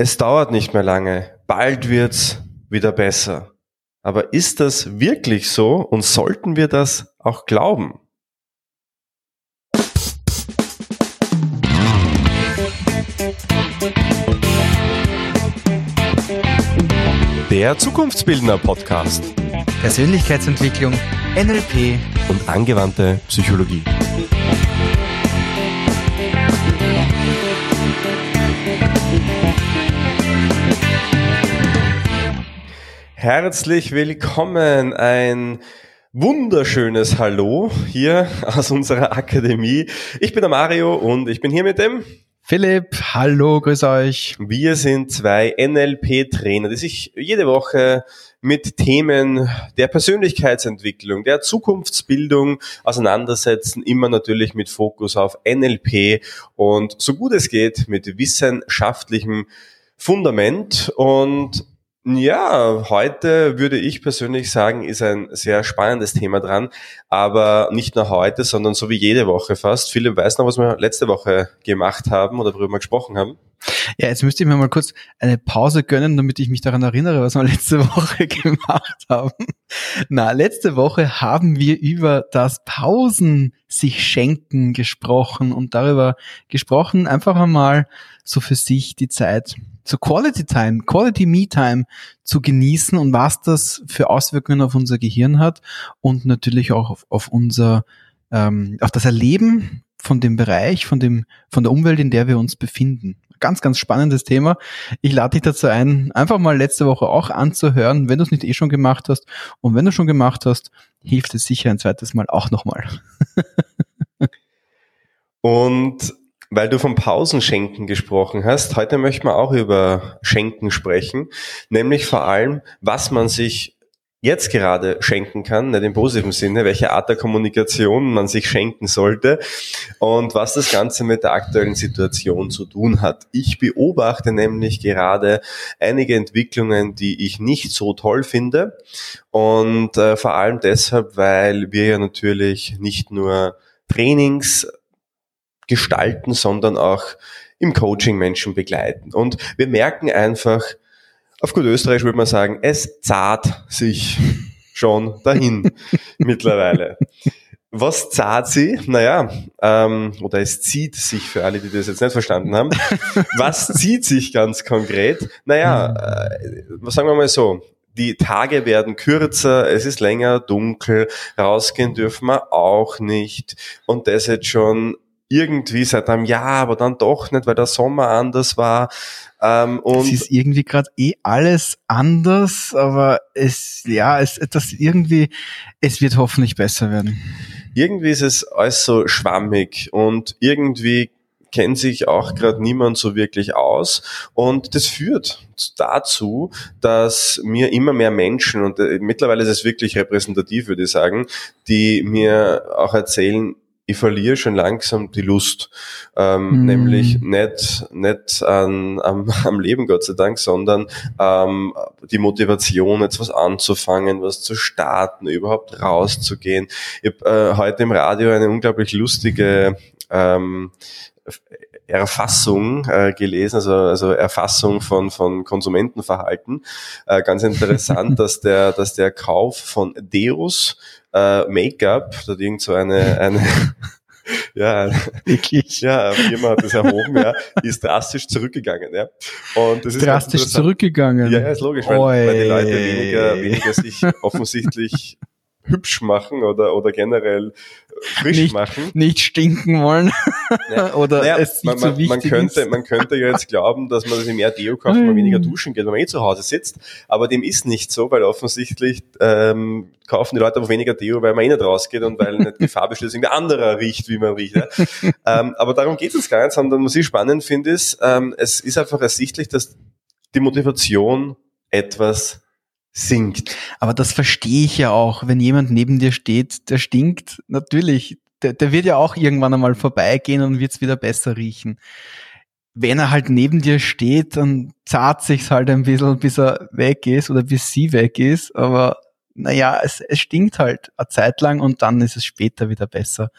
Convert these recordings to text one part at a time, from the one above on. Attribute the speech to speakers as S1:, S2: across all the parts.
S1: Es dauert nicht mehr lange, bald wird's wieder besser. Aber ist das wirklich so und sollten wir das auch glauben? Der Zukunftsbildner Podcast.
S2: Persönlichkeitsentwicklung, NLP
S1: und angewandte Psychologie. Herzlich willkommen, ein wunderschönes Hallo hier aus unserer Akademie. Ich bin der Mario und ich bin hier mit dem
S2: Philipp, hallo, grüß euch.
S1: Wir sind zwei NLP-Trainer, die sich jede Woche mit Themen der Persönlichkeitsentwicklung, der Zukunftsbildung auseinandersetzen, immer natürlich mit Fokus auf NLP und so gut es geht mit wissenschaftlichem Fundament und ja, heute würde ich persönlich sagen, ist ein sehr spannendes Thema dran, aber nicht nur heute, sondern so wie jede Woche fast. Philipp weiß noch, was wir letzte Woche gemacht haben oder worüber wir gesprochen haben.
S2: Ja, jetzt müsste ich mir mal kurz eine Pause gönnen, damit ich mich daran erinnere, was wir letzte Woche gemacht haben. Na, letzte Woche haben wir über das Pausen sich schenken gesprochen und darüber gesprochen, einfach einmal so für sich die Zeit so Quality Time, Quality Me Time zu genießen und was das für Auswirkungen auf unser Gehirn hat und natürlich auch auf, auf unser, ähm, auf das Erleben von dem Bereich, von dem, von der Umwelt, in der wir uns befinden. Ganz, ganz spannendes Thema. Ich lade dich dazu ein, einfach mal letzte Woche auch anzuhören, wenn du es nicht eh schon gemacht hast. Und wenn du schon gemacht hast, hilft es sicher ein zweites Mal auch nochmal.
S1: und weil du vom Pausenschenken gesprochen hast, heute möchten wir auch über Schenken sprechen, nämlich vor allem, was man sich jetzt gerade schenken kann, nicht im positiven Sinne, welche Art der Kommunikation man sich schenken sollte und was das Ganze mit der aktuellen Situation zu tun hat. Ich beobachte nämlich gerade einige Entwicklungen, die ich nicht so toll finde und äh, vor allem deshalb, weil wir ja natürlich nicht nur Trainings gestalten, sondern auch im Coaching Menschen begleiten. Und wir merken einfach, auf gut Österreich würde man sagen, es zahlt sich schon dahin mittlerweile. Was zahlt sie? Naja, ähm, oder es zieht sich für alle, die das jetzt nicht verstanden haben. Was zieht sich ganz konkret? Naja, äh, sagen wir mal so, die Tage werden kürzer, es ist länger dunkel, rausgehen dürfen wir auch nicht. Und das jetzt schon irgendwie seit einem Jahr, aber dann doch nicht, weil der Sommer anders war.
S2: Ähm, und es ist irgendwie gerade eh alles anders, aber es, ja, es das irgendwie, es wird hoffentlich besser werden.
S1: Irgendwie ist es alles so schwammig und irgendwie kennt sich auch gerade niemand so wirklich aus. Und das führt dazu, dass mir immer mehr Menschen, und äh, mittlerweile ist es wirklich repräsentativ, würde ich sagen, die mir auch erzählen, ich verliere schon langsam die Lust, ähm, mm. nämlich nicht, nicht an, am, am Leben, Gott sei Dank, sondern ähm, die Motivation, jetzt was anzufangen, was zu starten, überhaupt rauszugehen. Ich habe äh, heute im Radio eine unglaublich lustige ähm, Erfassung äh, gelesen, also, also Erfassung von, von Konsumentenverhalten. Äh, ganz interessant, dass der, dass der Kauf von Deus äh, Make-up, da irgend so eine, eine ja, wirklich, ja, jemand hat das erhoben, ja, ist drastisch zurückgegangen, ja.
S2: Und das ist drastisch zurückgegangen.
S1: Ja, ja, ist logisch, weil, weil die Leute weniger, weniger sich offensichtlich hübsch machen oder, oder generell frisch
S2: nicht,
S1: machen.
S2: Nicht stinken wollen.
S1: Oder naja, es man, man, so man, könnte, ist. man könnte ja jetzt glauben, dass man sich mehr Deo kauft, wenn man weniger duschen geht, wenn man eh zu Hause sitzt. Aber dem ist nicht so, weil offensichtlich ähm, kaufen die Leute aber weniger Deo, weil man eh nicht rausgeht und weil nicht die Farbe schließlich irgendwie anderer riecht, wie man riecht. Ja. ähm, aber darum geht es gar nicht, sondern was ich spannend finde, ist, ähm, es ist einfach ersichtlich, dass die Motivation etwas sinkt.
S2: Aber das verstehe ich ja auch, wenn jemand neben dir steht, der stinkt, natürlich, der, der wird ja auch irgendwann einmal vorbeigehen und wird es wieder besser riechen. Wenn er halt neben dir steht, dann zart sich's halt ein bisschen, bis er weg ist oder bis sie weg ist, aber naja, es, es stinkt halt eine Zeit lang und dann ist es später wieder besser.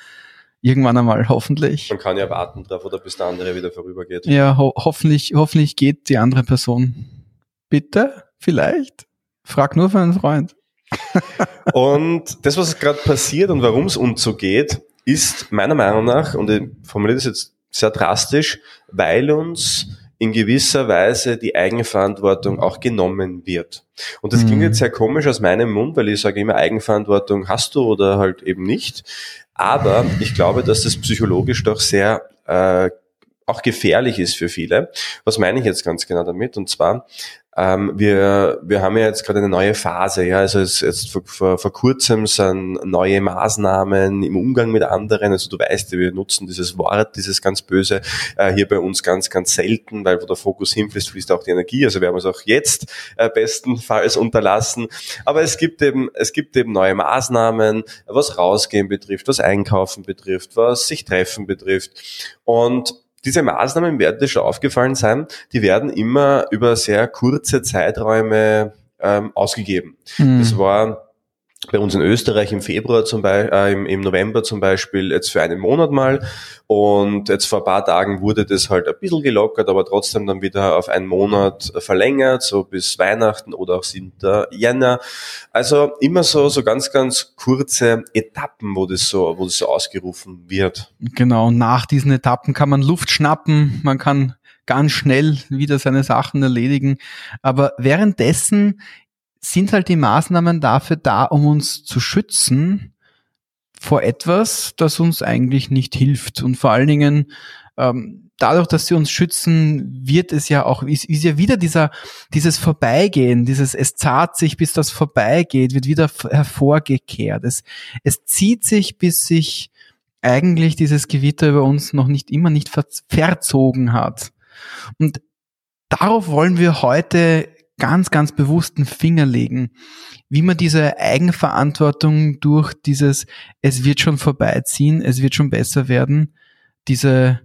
S2: Irgendwann einmal, hoffentlich.
S1: Man kann ja warten drauf, oder bis der andere wieder vorübergeht.
S2: Ja, ho hoffentlich, hoffentlich geht die andere Person. Bitte? Vielleicht? Frag nur für einen Freund.
S1: und das, was gerade passiert und warum es uns so geht, ist meiner Meinung nach, und ich formuliere das jetzt sehr drastisch, weil uns in gewisser Weise die Eigenverantwortung auch genommen wird. Und das mhm. klingt jetzt sehr komisch aus meinem Mund, weil ich sage immer, Eigenverantwortung hast du oder halt eben nicht. Aber ich glaube, dass das psychologisch doch sehr äh, auch gefährlich ist für viele. Was meine ich jetzt ganz genau damit? Und zwar, ähm, wir, wir haben ja jetzt gerade eine neue Phase, ja, also es, jetzt vor, vor, vor kurzem sind neue Maßnahmen im Umgang mit anderen, also du weißt, wir nutzen dieses Wort, dieses ganz böse, äh, hier bei uns ganz, ganz selten, weil wo der Fokus hinfließt, fließt auch die Energie, also wir haben es auch jetzt äh, bestenfalls unterlassen, aber es gibt eben, es gibt eben neue Maßnahmen, was Rausgehen betrifft, was Einkaufen betrifft, was sich treffen betrifft. Und diese Maßnahmen werden dir schon aufgefallen sein, die werden immer über sehr kurze Zeiträume ähm, ausgegeben. Mhm. Das war bei uns in Österreich im Februar zum Beispiel, äh, im, im November zum Beispiel jetzt für einen Monat mal und jetzt vor ein paar Tagen wurde das halt ein bisschen gelockert, aber trotzdem dann wieder auf einen Monat verlängert, so bis Weihnachten oder auch 7. Jänner. Also immer so, so ganz, ganz kurze Etappen, wo das so, wo das so ausgerufen wird.
S2: Genau, nach diesen Etappen kann man Luft schnappen, man kann ganz schnell wieder seine Sachen erledigen. Aber währenddessen sind halt die Maßnahmen dafür da, um uns zu schützen vor etwas, das uns eigentlich nicht hilft. Und vor allen Dingen, ähm, dadurch, dass sie uns schützen, wird es ja auch, ist, ist ja wieder dieser, dieses Vorbeigehen, dieses es zahlt sich, bis das vorbeigeht, wird wieder hervorgekehrt. Es, es zieht sich, bis sich eigentlich dieses Gewitter über uns noch nicht immer nicht verzogen hat. Und darauf wollen wir heute ganz, ganz bewussten Finger legen, wie man diese Eigenverantwortung durch dieses, es wird schon vorbeiziehen, es wird schon besser werden, diese,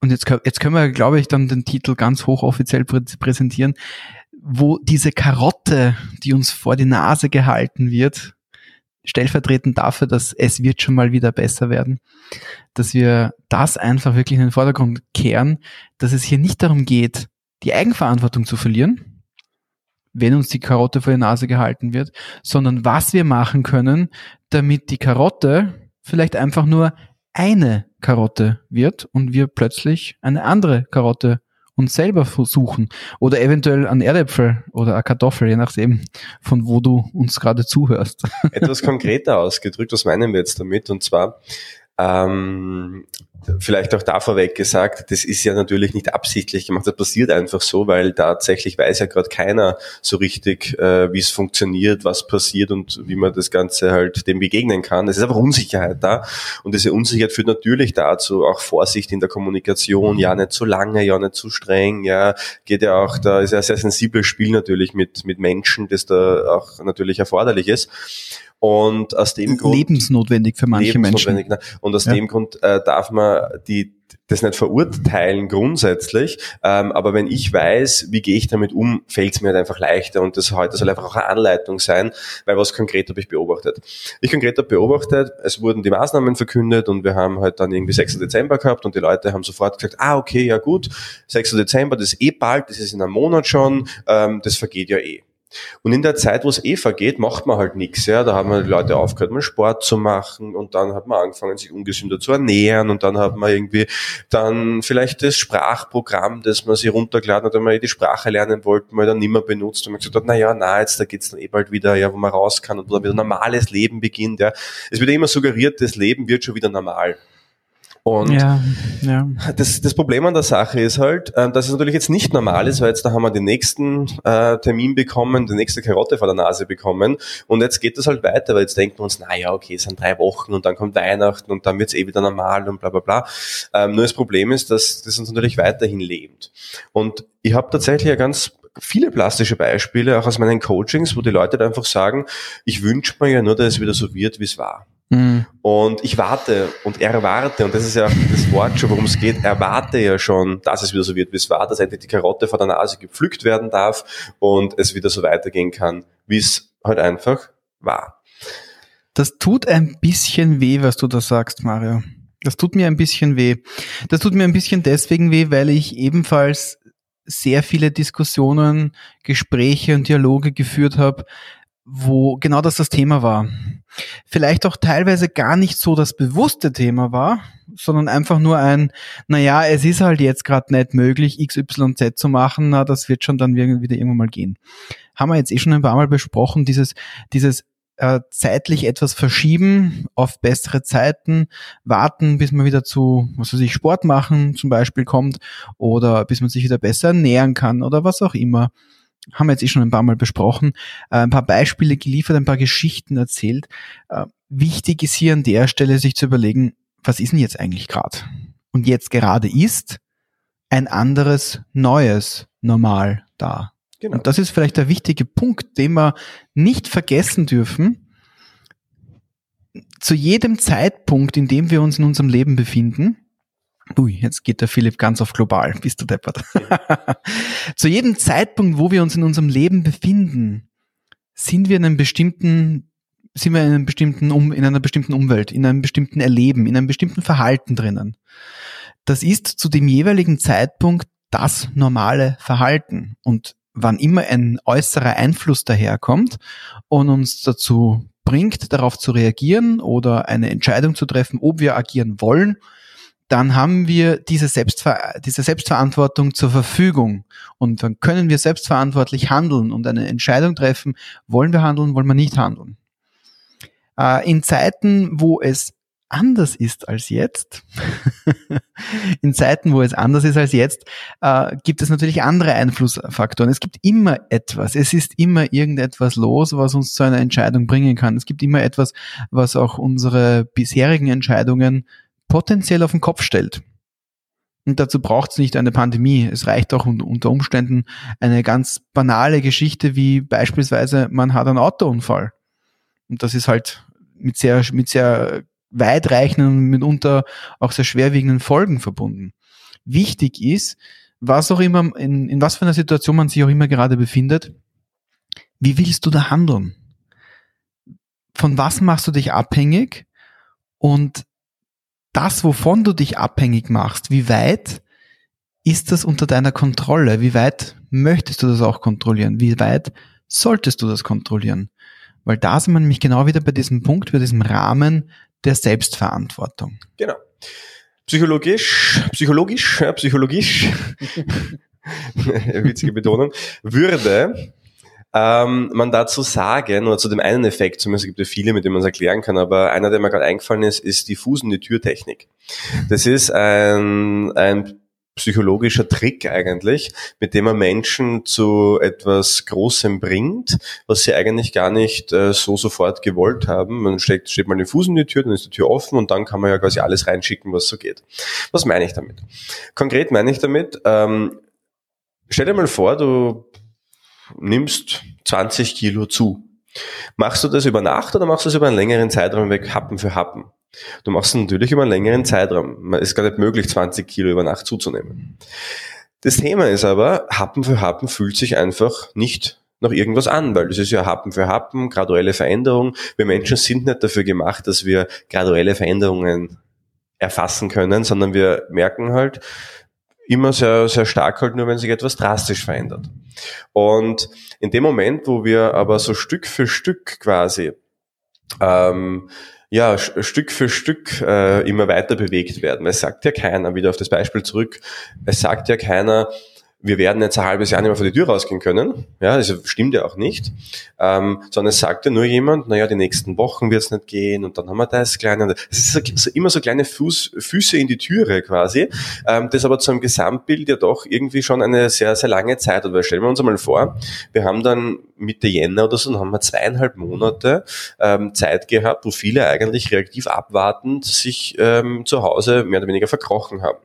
S2: und jetzt, jetzt können wir, glaube ich, dann den Titel ganz hochoffiziell präsentieren, wo diese Karotte, die uns vor die Nase gehalten wird, stellvertretend dafür, dass es wird schon mal wieder besser werden, dass wir das einfach wirklich in den Vordergrund kehren, dass es hier nicht darum geht, die Eigenverantwortung zu verlieren, wenn uns die Karotte vor die Nase gehalten wird, sondern was wir machen können, damit die Karotte vielleicht einfach nur eine Karotte wird und wir plötzlich eine andere Karotte uns selber versuchen oder eventuell an Erdäpfel oder eine Kartoffel, je nachdem, von wo du uns gerade zuhörst.
S1: Etwas konkreter ausgedrückt, was meinen wir jetzt damit? Und zwar, ähm, vielleicht auch da vorweg gesagt, das ist ja natürlich nicht absichtlich gemacht, das passiert einfach so, weil tatsächlich weiß ja gerade keiner so richtig, äh, wie es funktioniert, was passiert und wie man das Ganze halt dem begegnen kann. Es ist einfach Unsicherheit da und diese Unsicherheit führt natürlich dazu, auch Vorsicht in der Kommunikation, ja nicht zu lange, ja nicht zu streng, ja, geht ja auch, da ist ja ein sehr sensibles Spiel natürlich mit, mit Menschen, das da auch natürlich erforderlich ist. Und aus dem
S2: Grund lebensnotwendig für manche lebensnotwendig,
S1: Menschen. Und aus ja. dem Grund äh, darf man die das nicht verurteilen grundsätzlich, ähm, aber wenn ich weiß, wie gehe ich damit um, fällt es mir halt einfach leichter und das heute soll einfach auch eine Anleitung sein, weil was konkret habe ich beobachtet. Ich konkret habe beobachtet, es wurden die Maßnahmen verkündet und wir haben halt dann irgendwie 6. Dezember gehabt und die Leute haben sofort gesagt, ah okay, ja gut, 6. Dezember, das ist eh bald, das ist in einem Monat schon, ähm, das vergeht ja eh. Und in der Zeit, wo es eh vergeht, macht man halt nichts. Ja? Da haben die Leute aufgehört, mal Sport zu machen und dann hat man angefangen, sich ungesünder zu ernähren und dann hat man irgendwie dann vielleicht das Sprachprogramm, das man sich runtergeladen hat, wenn man die Sprache lernen wollte, mal dann nicht mehr benutzt und man gesagt hat, na ja, na, jetzt da geht's dann eh bald wieder, ja, wo man raus kann und wo dann wieder normales Leben beginnt. Ja. Es wird immer suggeriert, das Leben wird schon wieder normal. Und ja, ja. Das, das Problem an der Sache ist halt, äh, dass es natürlich jetzt nicht normal ist, weil jetzt da haben wir den nächsten äh, Termin bekommen, die nächste Karotte vor der Nase bekommen und jetzt geht das halt weiter, weil jetzt denken wir uns, na ja, okay, es sind drei Wochen und dann kommt Weihnachten und dann wird's eh wieder normal und bla bla bla. Ähm, nur das Problem ist, dass das uns natürlich weiterhin lebt. Und ich habe tatsächlich ja ganz viele plastische Beispiele, auch aus meinen Coachings, wo die Leute einfach sagen, ich wünsche mir ja nur, dass es wieder so wird, wie es war. Mhm. Und ich warte und erwarte, und das ist ja das Wort schon, worum es geht, erwarte ja schon, dass es wieder so wird, wie es war, dass endlich die Karotte vor der Nase gepflückt werden darf und es wieder so weitergehen kann, wie es halt einfach war.
S2: Das tut ein bisschen weh, was du da sagst, Mario. Das tut mir ein bisschen weh. Das tut mir ein bisschen deswegen weh, weil ich ebenfalls sehr viele Diskussionen, Gespräche und Dialoge geführt habe, wo genau das das Thema war. Vielleicht auch teilweise gar nicht so das bewusste Thema war, sondern einfach nur ein, naja, es ist halt jetzt gerade nicht möglich, XYZ zu machen, na, das wird schon dann wieder irgendwann mal gehen. Haben wir jetzt eh schon ein paar Mal besprochen, dieses, dieses äh, zeitlich etwas verschieben auf bessere Zeiten, warten, bis man wieder zu, was weiß ich, Sport machen zum Beispiel kommt oder bis man sich wieder besser ernähren kann oder was auch immer. Haben wir jetzt eh schon ein paar Mal besprochen, äh, ein paar Beispiele geliefert, ein paar Geschichten erzählt. Äh, wichtig ist hier an der Stelle sich zu überlegen, was ist denn jetzt eigentlich gerade? Und jetzt gerade ist ein anderes, neues Normal da. Genau. Und das ist vielleicht der wichtige Punkt, den wir nicht vergessen dürfen. Zu jedem Zeitpunkt, in dem wir uns in unserem Leben befinden, Ui, jetzt geht der Philipp ganz auf global, bist du deppert. Zu jedem Zeitpunkt, wo wir uns in unserem Leben befinden, sind wir in einem bestimmten, sind wir in einem bestimmten, in einer bestimmten Umwelt, in einem bestimmten Erleben, in einem bestimmten Verhalten drinnen. Das ist zu dem jeweiligen Zeitpunkt das normale Verhalten. Und wann immer ein äußerer Einfluss daherkommt und uns dazu bringt, darauf zu reagieren oder eine Entscheidung zu treffen, ob wir agieren wollen, dann haben wir diese, Selbstver diese Selbstverantwortung zur Verfügung. Und dann können wir selbstverantwortlich handeln und eine Entscheidung treffen, wollen wir handeln, wollen wir nicht handeln. Äh, in Zeiten, wo es anders ist als jetzt, in Zeiten, wo es anders ist als jetzt, äh, gibt es natürlich andere Einflussfaktoren. Es gibt immer etwas. Es ist immer irgendetwas los, was uns zu einer Entscheidung bringen kann. Es gibt immer etwas, was auch unsere bisherigen Entscheidungen potenziell auf den Kopf stellt. Und dazu braucht es nicht eine Pandemie. Es reicht auch unter Umständen eine ganz banale Geschichte wie beispielsweise, man hat einen Autounfall. Und das ist halt mit sehr, mit sehr weitreichenden mitunter auch sehr schwerwiegenden Folgen verbunden. Wichtig ist, was auch immer, in, in was für einer Situation man sich auch immer gerade befindet, wie willst du da handeln? Von was machst du dich abhängig? Und das, wovon du dich abhängig machst, wie weit ist das unter deiner Kontrolle? Wie weit möchtest du das auch kontrollieren? Wie weit solltest du das kontrollieren? Weil da sind wir nämlich genau wieder bei diesem Punkt, bei diesem Rahmen der Selbstverantwortung.
S1: Genau. Psychologisch, psychologisch, psychologisch, witzige Betonung, würde ähm, man dazu sagen, oder zu dem einen Effekt, zumindest gibt es viele, mit denen man es erklären kann, aber einer, der mir gerade eingefallen ist, ist die fusende Türtechnik. Das ist ein, ein psychologischer Trick eigentlich, mit dem man Menschen zu etwas Großem bringt, was sie eigentlich gar nicht äh, so sofort gewollt haben. Man steckt, steht mal den Fuß in die Tür, dann ist die Tür offen und dann kann man ja quasi alles reinschicken, was so geht. Was meine ich damit? Konkret meine ich damit, ähm, stell dir mal vor, du nimmst 20 Kilo zu. Machst du das über Nacht oder machst du das über einen längeren Zeitraum weg, Happen für Happen? Du machst es natürlich über einen längeren Zeitraum. Es ist gar nicht möglich, 20 Kilo über Nacht zuzunehmen. Das Thema ist aber, Happen für Happen fühlt sich einfach nicht nach irgendwas an, weil das ist ja Happen für Happen, graduelle Veränderung. Wir Menschen sind nicht dafür gemacht, dass wir graduelle Veränderungen erfassen können, sondern wir merken halt, immer sehr, sehr stark halt nur, wenn sich etwas drastisch verändert. Und in dem Moment, wo wir aber so Stück für Stück quasi ähm, ja, Stück für Stück äh, immer weiter bewegt werden. Es sagt ja keiner, wieder auf das Beispiel zurück, es sagt ja keiner, wir werden jetzt ein halbes Jahr nicht mehr vor die Tür rausgehen können. Ja, das stimmt ja auch nicht. Ähm, sondern es sagt ja nur jemand, naja, die nächsten Wochen wird es nicht gehen und dann haben wir das kleine. Es ist so, immer so kleine Fuß, Füße in die Türe quasi, ähm, das aber zu einem Gesamtbild ja doch irgendwie schon eine sehr, sehr lange Zeit. Weil stellen wir uns einmal vor, wir haben dann Mitte Jänner oder so, dann haben wir zweieinhalb Monate ähm, Zeit gehabt, wo viele eigentlich reaktiv abwartend sich ähm, zu Hause mehr oder weniger verkrochen haben.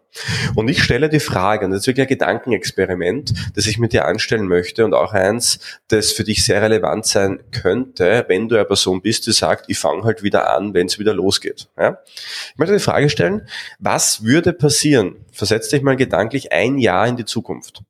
S1: Und ich stelle die Frage, und das ist wirklich ein Gedankenexperiment, das ich mit dir anstellen möchte und auch eins, das für dich sehr relevant sein könnte, wenn du eine Person bist, die sagt, ich fange halt wieder an, wenn es wieder losgeht. Ja? Ich möchte die Frage stellen, was würde passieren? Versetz dich mal gedanklich ein Jahr in die Zukunft.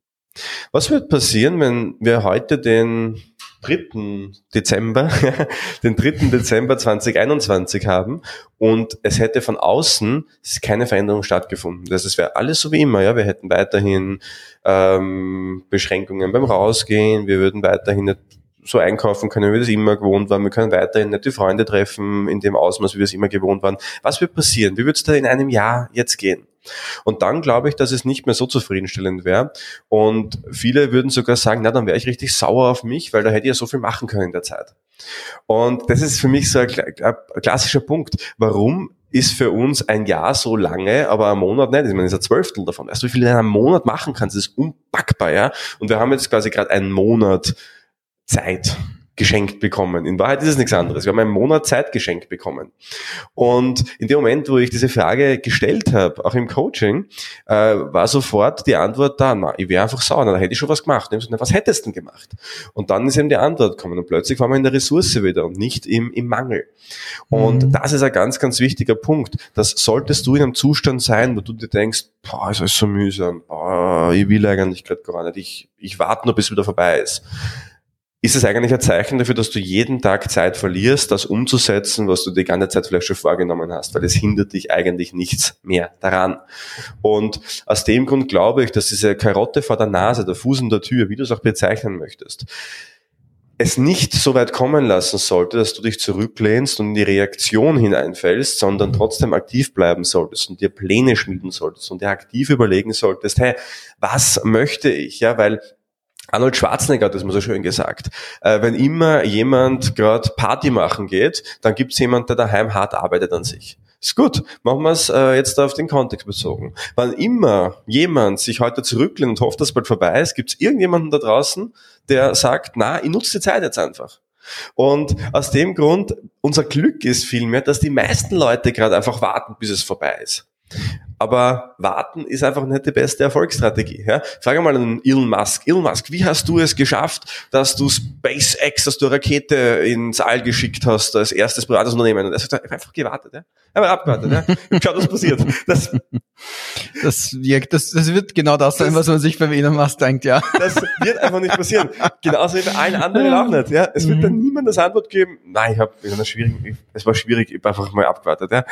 S1: Was wird passieren, wenn wir heute den 3. Dezember, den 3. Dezember 2021 haben und es hätte von außen keine Veränderung stattgefunden. Das wäre alles so wie immer. Ja, wir hätten weiterhin ähm, Beschränkungen beim Rausgehen, wir würden weiterhin nicht so einkaufen können, wie wir das immer gewohnt waren. Wir können weiterhin nicht die Freunde treffen in dem Ausmaß, wie wir es immer gewohnt waren. Was wird passieren? Wie wird es da in einem Jahr jetzt gehen? Und dann glaube ich, dass es nicht mehr so zufriedenstellend wäre. Und viele würden sogar sagen, na, dann wäre ich richtig sauer auf mich, weil da hätte ich ja so viel machen können in der Zeit. Und das ist für mich so ein, klassischer Punkt. Warum ist für uns ein Jahr so lange, aber ein Monat nicht. Ich meine, das ist ein Zwölftel davon. Weißt du, wie viel du in einem Monat machen kannst? Das ist unpackbar, ja. Und wir haben jetzt quasi gerade einen Monat Zeit geschenkt bekommen. In Wahrheit ist es nichts anderes. Wir haben einen Monat Zeit geschenkt bekommen. Und in dem Moment, wo ich diese Frage gestellt habe, auch im Coaching, äh, war sofort die Antwort da, na, ich wäre einfach sauer, na, da hätte ich schon was gemacht. Und ich gesagt, was hättest du denn gemacht? Und dann ist eben die Antwort gekommen und plötzlich waren wir in der Ressource wieder und nicht im, im Mangel. Und mhm. das ist ein ganz, ganz wichtiger Punkt. Das solltest du in einem Zustand sein, wo du dir denkst, boah, ist alles so mühsam, boah, ich will eigentlich gerade gar nicht, ich, ich warte nur, bis es wieder vorbei ist ist es eigentlich ein Zeichen dafür, dass du jeden Tag Zeit verlierst, das umzusetzen, was du die ganze Zeit vielleicht schon vorgenommen hast, weil es hindert dich eigentlich nichts mehr daran. Und aus dem Grund glaube ich, dass diese Karotte vor der Nase, der Fuß in der Tür, wie du es auch bezeichnen möchtest, es nicht so weit kommen lassen sollte, dass du dich zurücklehnst und in die Reaktion hineinfällst, sondern trotzdem aktiv bleiben solltest und dir Pläne schmieden solltest und dir aktiv überlegen solltest, hey, was möchte ich? Ja, weil Arnold Schwarzenegger hat das mal so schön gesagt. Äh, wenn immer jemand gerade Party machen geht, dann gibt es jemand, der daheim hart arbeitet an sich. Ist gut, machen wir es äh, jetzt auf den Kontext bezogen. Wann immer jemand sich heute zurücklehnt und hofft, dass bald vorbei ist, gibt es irgendjemanden da draußen, der sagt, na, ich nutze die Zeit jetzt einfach. Und aus dem Grund, unser Glück ist vielmehr, dass die meisten Leute gerade einfach warten, bis es vorbei ist. Aber warten ist einfach nicht die beste Erfolgsstrategie. Ja? Frage mal an Elon Musk. Elon Musk, wie hast du es geschafft, dass du SpaceX, dass du eine Rakete ins All geschickt hast, als erstes privates Unternehmen? Und er sagt, einfach gewartet. Ja? Einfach abgewartet. Ja? Schau, was passiert. Das,
S2: das, das, das wird genau das sein, was man sich beim Elon Musk denkt, ja.
S1: Das wird einfach nicht passieren. Genauso wie bei allen anderen auch nicht. Ja? Es wird dann mhm. niemand das Antwort geben, nein, ich habe es war schwierig, ich habe einfach mal abgewartet. Ja?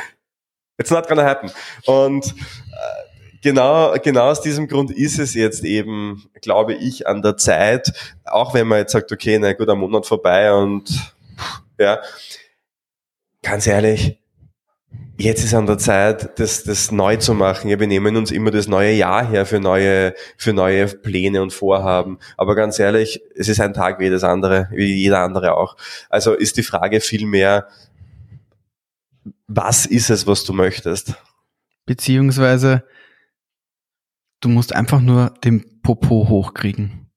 S1: It's not gonna happen. Und äh, genau, genau aus diesem Grund ist es jetzt eben, glaube ich, an der Zeit, auch wenn man jetzt sagt, okay, na gut, ein Monat vorbei und ja, ganz ehrlich, jetzt ist an der Zeit, das, das neu zu machen. Wir nehmen uns immer das neue Jahr her für neue, für neue Pläne und Vorhaben. Aber ganz ehrlich, es ist ein Tag wie jedes andere, wie jeder andere auch. Also ist die Frage viel mehr, was ist es, was du möchtest?
S2: Beziehungsweise, du musst einfach nur den Popo hochkriegen.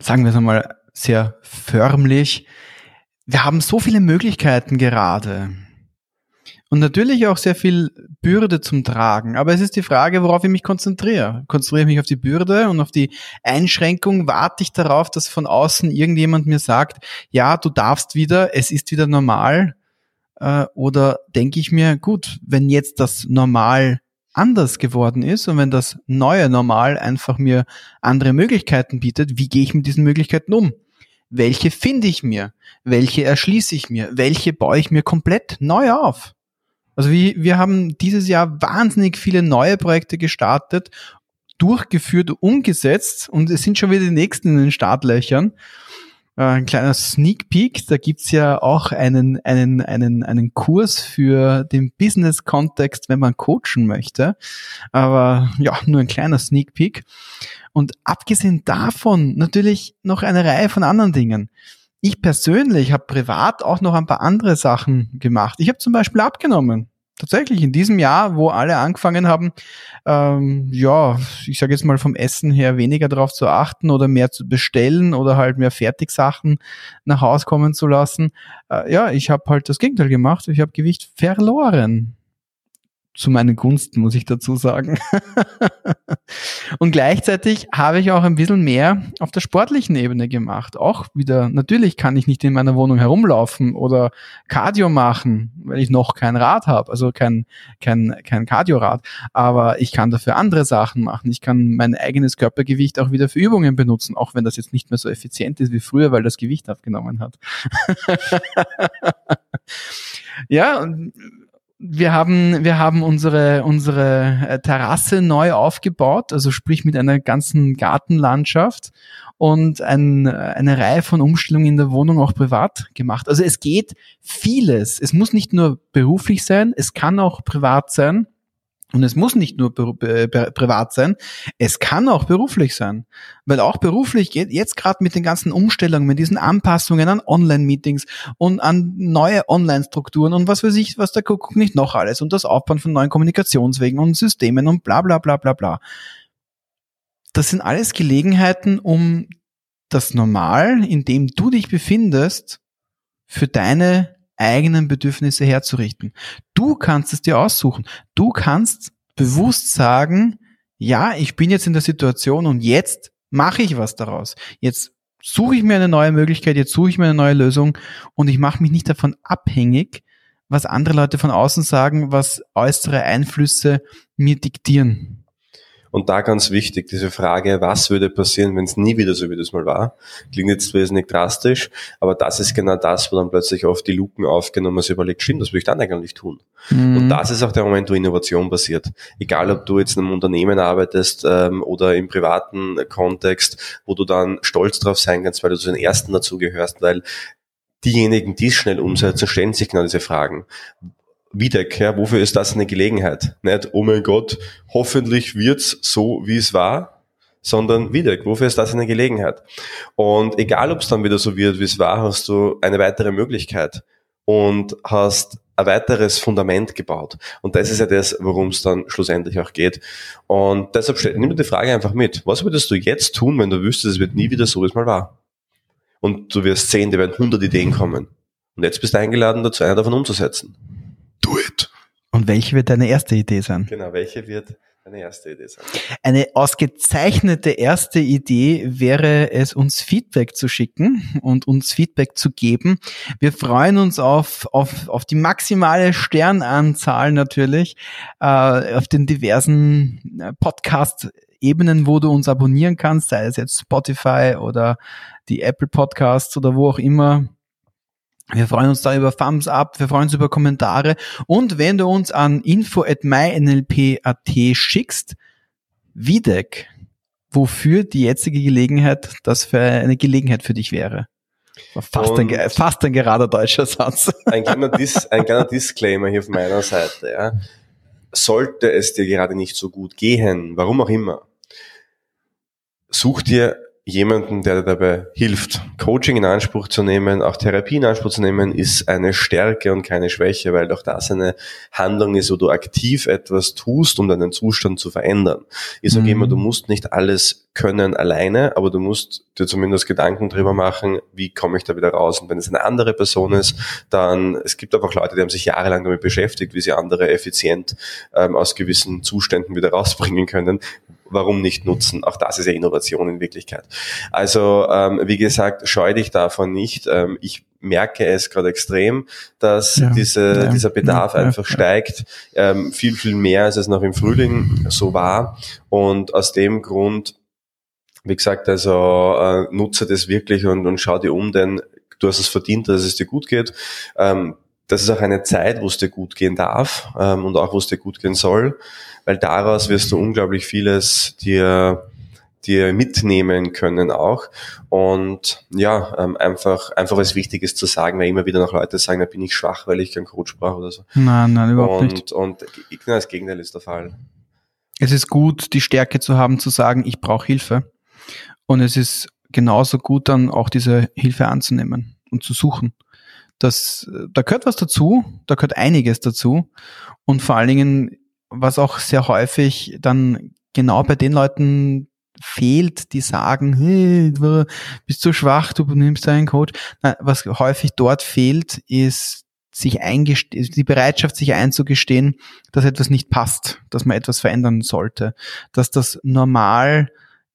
S2: Sagen wir es einmal sehr förmlich. Wir haben so viele Möglichkeiten gerade. Und natürlich auch sehr viel Bürde zum Tragen. Aber es ist die Frage, worauf ich mich konzentriere. Konzentriere ich mich auf die Bürde und auf die Einschränkung? Warte ich darauf, dass von außen irgendjemand mir sagt, ja, du darfst wieder, es ist wieder normal? Äh, oder denke ich mir, gut, wenn jetzt das Normal anders geworden ist und wenn das neue Normal einfach mir andere Möglichkeiten bietet, wie gehe ich mit diesen Möglichkeiten um? Welche finde ich mir? Welche erschließe ich mir? Welche baue ich mir komplett neu auf? Also wie, wir haben dieses Jahr wahnsinnig viele neue Projekte gestartet, durchgeführt, umgesetzt und es sind schon wieder die nächsten in den Startlöchern. Äh, ein kleiner Sneak Peek, da gibt's ja auch einen, einen, einen, einen Kurs für den Business-Kontext, wenn man coachen möchte. Aber ja, nur ein kleiner Sneak Peek. Und abgesehen davon natürlich noch eine Reihe von anderen Dingen. Ich persönlich habe privat auch noch ein paar andere Sachen gemacht. Ich habe zum Beispiel abgenommen tatsächlich in diesem Jahr, wo alle angefangen haben, ähm, ja, ich sage jetzt mal vom Essen her weniger darauf zu achten oder mehr zu bestellen oder halt mehr Fertigsachen nach Hause kommen zu lassen. Äh, ja, ich habe halt das Gegenteil gemacht. Ich habe Gewicht verloren. Zu meinen Gunsten, muss ich dazu sagen. Und gleichzeitig habe ich auch ein bisschen mehr auf der sportlichen Ebene gemacht. Auch wieder, natürlich kann ich nicht in meiner Wohnung herumlaufen oder Cardio machen, weil ich noch kein Rad habe, also kein, kein, kein Cardiorad. Aber ich kann dafür andere Sachen machen. Ich kann mein eigenes Körpergewicht auch wieder für Übungen benutzen, auch wenn das jetzt nicht mehr so effizient ist wie früher, weil das Gewicht abgenommen hat. ja, und wir haben, wir haben unsere, unsere äh, Terrasse neu aufgebaut, also sprich mit einer ganzen Gartenlandschaft und ein, eine Reihe von Umstellungen in der Wohnung auch privat gemacht. Also es geht vieles. Es muss nicht nur beruflich sein, es kann auch privat sein. Und es muss nicht nur privat sein, es kann auch beruflich sein. Weil auch beruflich geht jetzt gerade mit den ganzen Umstellungen, mit diesen Anpassungen an Online-Meetings und an neue Online-Strukturen und was weiß ich, was der Kuckuck nicht noch alles und das Aufbauen von neuen Kommunikationswegen und Systemen und bla bla bla bla bla. Das sind alles Gelegenheiten, um das Normal, in dem du dich befindest, für deine eigenen Bedürfnisse herzurichten. Du kannst es dir aussuchen. Du kannst bewusst sagen, ja, ich bin jetzt in der Situation und jetzt mache ich was daraus. Jetzt suche ich mir eine neue Möglichkeit, jetzt suche ich mir eine neue Lösung und ich mache mich nicht davon abhängig, was andere Leute von außen sagen, was äußere Einflüsse mir diktieren.
S1: Und da ganz wichtig, diese Frage, was würde passieren, wenn es nie wieder so wie das mal war, klingt jetzt wesentlich drastisch, aber das ist genau das, wo dann plötzlich oft die Luken aufgehen und man sich überlegt, stimmt, das würde ich dann eigentlich tun. Mhm. Und das ist auch der Moment, wo Innovation passiert. Egal, ob du jetzt in einem Unternehmen arbeitest ähm, oder im privaten Kontext, wo du dann stolz drauf sein kannst, weil du zu den Ersten dazugehörst, weil diejenigen, die es schnell umsetzen, stellen sich genau diese Fragen. Wiedek, ja, wofür ist das eine Gelegenheit? Nicht, oh mein Gott, hoffentlich wird's so, wie es war, sondern Wiedek, wofür ist das eine Gelegenheit? Und egal, ob es dann wieder so wird, wie es war, hast du eine weitere Möglichkeit und hast ein weiteres Fundament gebaut. Und das ist ja das, worum es dann schlussendlich auch geht. Und deshalb stell, nimm die Frage einfach mit. Was würdest du jetzt tun, wenn du wüsstest, es wird nie wieder so, wie es mal war? Und du wirst sehen, dir werden hundert Ideen kommen. Und jetzt bist du eingeladen, dazu eine davon umzusetzen.
S2: Und welche wird deine erste Idee sein?
S1: Genau, welche wird deine erste Idee sein?
S2: Eine ausgezeichnete erste Idee wäre es, uns Feedback zu schicken und uns Feedback zu geben. Wir freuen uns auf, auf, auf die maximale Sternanzahl natürlich, äh, auf den diversen äh, Podcast Ebenen, wo du uns abonnieren kannst, sei es jetzt Spotify oder die Apple Podcasts oder wo auch immer wir freuen uns da über Thumbs up, wir freuen uns über Kommentare und wenn du uns an info at mynlp.at schickst, Wiedek, wofür die jetzige Gelegenheit das für eine Gelegenheit für dich wäre. Fast, ein, fast ein gerader deutscher Satz.
S1: Ein kleiner, Dis, ein kleiner Disclaimer hier von meiner Seite. Ja. Sollte es dir gerade nicht so gut gehen, warum auch immer, such dir jemanden, der dir dabei hilft. Coaching in Anspruch zu nehmen, auch Therapie in Anspruch zu nehmen, ist eine Stärke und keine Schwäche, weil auch das eine Handlung ist, wo du aktiv etwas tust, um deinen Zustand zu verändern. Ich sage mhm. immer, du musst nicht alles können alleine, aber du musst dir zumindest Gedanken drüber machen, wie komme ich da wieder raus. Und wenn es eine andere Person ist, dann, es gibt einfach Leute, die haben sich jahrelang damit beschäftigt, wie sie andere effizient ähm, aus gewissen Zuständen wieder rausbringen können warum nicht nutzen? Auch das ist ja Innovation in Wirklichkeit. Also ähm, wie gesagt, scheu dich davon nicht. Ähm, ich merke es gerade extrem, dass ja, diese, ja, dieser Bedarf ja, einfach steigt, ähm, viel, viel mehr als es noch im Frühling so war. Und aus dem Grund, wie gesagt, also äh, nutze das wirklich und, und schau dir um, denn du hast es verdient, dass es dir gut geht. Ähm, das ist auch eine Zeit, wo es dir gut gehen darf ähm, und auch wo es dir gut gehen soll weil daraus wirst du unglaublich vieles dir dir mitnehmen können auch. Und ja, ähm, einfach, einfach was Wichtiges zu sagen, weil immer wieder noch Leute sagen, da bin ich schwach, weil ich keinen Coach brauche oder so.
S2: Nein, nein, überhaupt
S1: und,
S2: nicht.
S1: Und genau das Gegenteil ist der Fall.
S2: Es ist gut, die Stärke zu haben, zu sagen, ich brauche Hilfe. Und es ist genauso gut, dann auch diese Hilfe anzunehmen und zu suchen. Das, da gehört was dazu, da gehört einiges dazu. Und vor allen Dingen was auch sehr häufig dann genau bei den Leuten fehlt, die sagen, hey, du bist zu schwach, du nimmst einen Coach. Nein, was häufig dort fehlt, ist sich die Bereitschaft, sich einzugestehen, dass etwas nicht passt, dass man etwas verändern sollte, dass das normal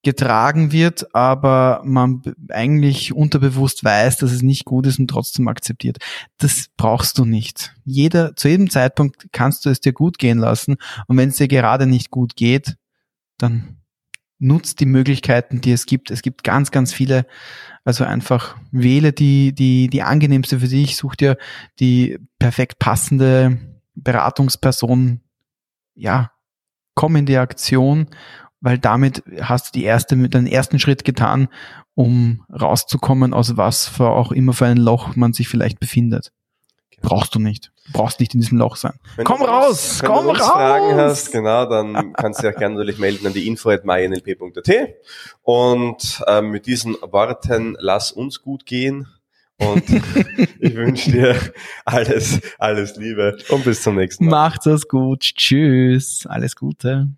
S2: getragen wird, aber man eigentlich unterbewusst weiß, dass es nicht gut ist und trotzdem akzeptiert. Das brauchst du nicht. Jeder, zu jedem Zeitpunkt kannst du es dir gut gehen lassen und wenn es dir gerade nicht gut geht, dann nutzt die Möglichkeiten, die es gibt. Es gibt ganz, ganz viele. Also einfach wähle die, die, die angenehmste für dich, such dir die perfekt passende Beratungsperson. Ja, komm in die Aktion weil damit hast du die erste, den ersten Schritt getan, um rauszukommen, aus was für auch immer für ein Loch man sich vielleicht befindet. Brauchst du nicht. Du brauchst nicht in diesem Loch sein.
S1: Wenn
S2: komm
S1: du
S2: raus!
S1: Uns, wenn
S2: komm
S1: du uns
S2: raus!
S1: Fragen hast, genau, dann kannst du dich auch gerne natürlich melden an die info.mynlp.at. Und ähm, mit diesen Worten, lass uns gut gehen. Und ich wünsche dir alles, alles Liebe und bis zum nächsten Mal.
S2: Macht's es gut. Tschüss. Alles Gute.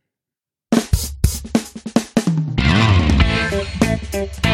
S2: Música